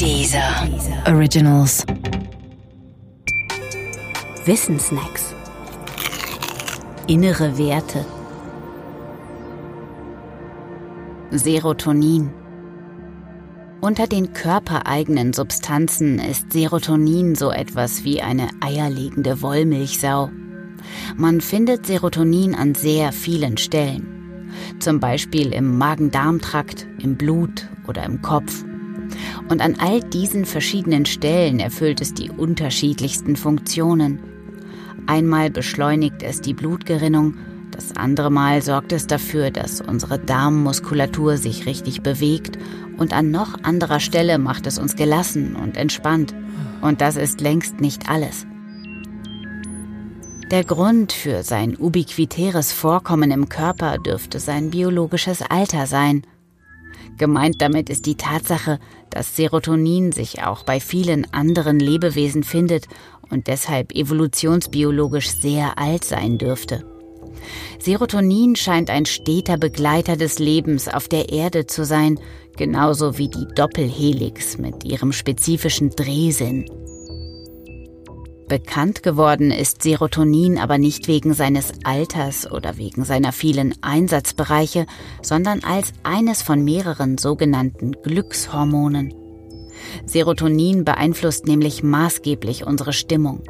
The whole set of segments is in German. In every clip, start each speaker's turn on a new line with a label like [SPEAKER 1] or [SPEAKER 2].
[SPEAKER 1] Dieser Originals.
[SPEAKER 2] Wissensnacks. Innere Werte. Serotonin. Unter den körpereigenen Substanzen ist Serotonin so etwas wie eine eierlegende Wollmilchsau. Man findet Serotonin an sehr vielen Stellen. Zum Beispiel im Magen-Darm-Trakt, im Blut oder im Kopf. Und an all diesen verschiedenen Stellen erfüllt es die unterschiedlichsten Funktionen. Einmal beschleunigt es die Blutgerinnung, das andere Mal sorgt es dafür, dass unsere Darmmuskulatur sich richtig bewegt und an noch anderer Stelle macht es uns gelassen und entspannt. Und das ist längst nicht alles. Der Grund für sein ubiquitäres Vorkommen im Körper dürfte sein biologisches Alter sein. Gemeint damit ist die Tatsache, dass Serotonin sich auch bei vielen anderen Lebewesen findet und deshalb evolutionsbiologisch sehr alt sein dürfte. Serotonin scheint ein steter Begleiter des Lebens auf der Erde zu sein, genauso wie die Doppelhelix mit ihrem spezifischen Drehsinn. Bekannt geworden ist Serotonin aber nicht wegen seines Alters oder wegen seiner vielen Einsatzbereiche, sondern als eines von mehreren sogenannten Glückshormonen. Serotonin beeinflusst nämlich maßgeblich unsere Stimmung.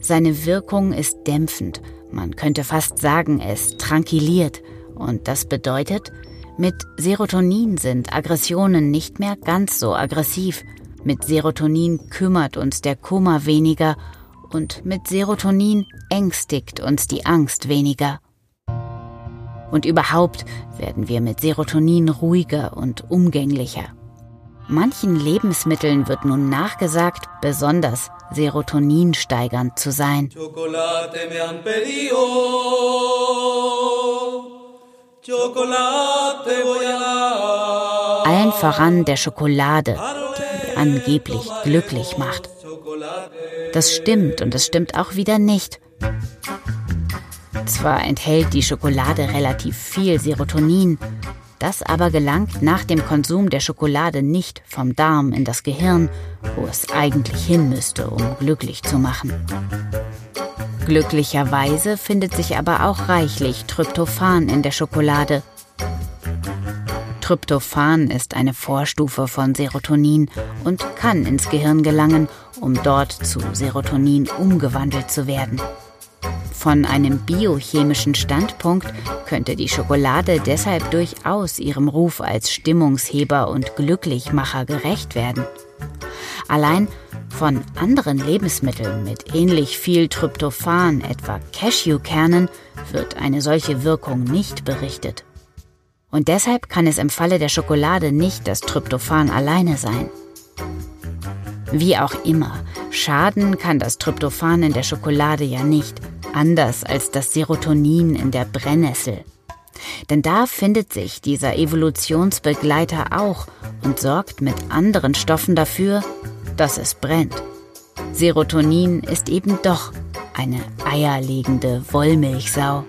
[SPEAKER 2] Seine Wirkung ist dämpfend, man könnte fast sagen, es tranquilliert, und das bedeutet, mit Serotonin sind Aggressionen nicht mehr ganz so aggressiv, mit Serotonin kümmert uns der Kummer weniger und mit Serotonin ängstigt uns die Angst weniger. Und überhaupt werden wir mit Serotonin ruhiger und umgänglicher. Manchen Lebensmitteln wird nun nachgesagt, besonders serotoninsteigernd zu sein. Allen voran der Schokolade, die angeblich glücklich macht. Das stimmt und es stimmt auch wieder nicht. Zwar enthält die Schokolade relativ viel Serotonin, das aber gelangt nach dem Konsum der Schokolade nicht vom Darm in das Gehirn, wo es eigentlich hin müsste, um glücklich zu machen. Glücklicherweise findet sich aber auch reichlich Tryptophan in der Schokolade. Tryptophan ist eine Vorstufe von Serotonin und kann ins Gehirn gelangen, um dort zu Serotonin umgewandelt zu werden. Von einem biochemischen Standpunkt könnte die Schokolade deshalb durchaus ihrem Ruf als Stimmungsheber und Glücklichmacher gerecht werden. Allein von anderen Lebensmitteln mit ähnlich viel Tryptophan, etwa Cashewkernen, wird eine solche Wirkung nicht berichtet. Und deshalb kann es im Falle der Schokolade nicht das Tryptophan alleine sein. Wie auch immer, schaden kann das Tryptophan in der Schokolade ja nicht, anders als das Serotonin in der Brennnessel. Denn da findet sich dieser Evolutionsbegleiter auch und sorgt mit anderen Stoffen dafür, dass es brennt. Serotonin ist eben doch eine eierlegende Wollmilchsau.